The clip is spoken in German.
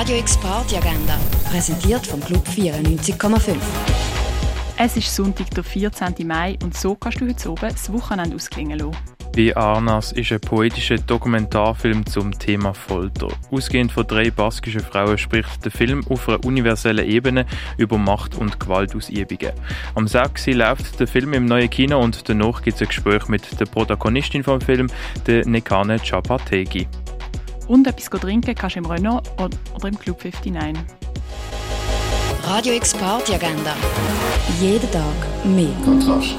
Radio X Party Agenda, präsentiert vom Club 94,5. Es ist Sonntag, der 14. Mai und so kannst du heute oben das Wochenende ausklingen lassen. Wie Arnas ist ein poetischer Dokumentarfilm zum Thema Folter. Ausgehend von drei baskischen Frauen spricht der Film auf einer universellen Ebene über Macht- und Gewaltausübungen. Am 6. läuft der Film im neuen Kino und danach gibt es ein Gespräch mit der Protagonistin vom Film, der Nekane Chapategi. Und etwas trinken kannst du im Renault oder im Club 59. Radio X Party Agenda. Jeden Tag mehr. Kontrast.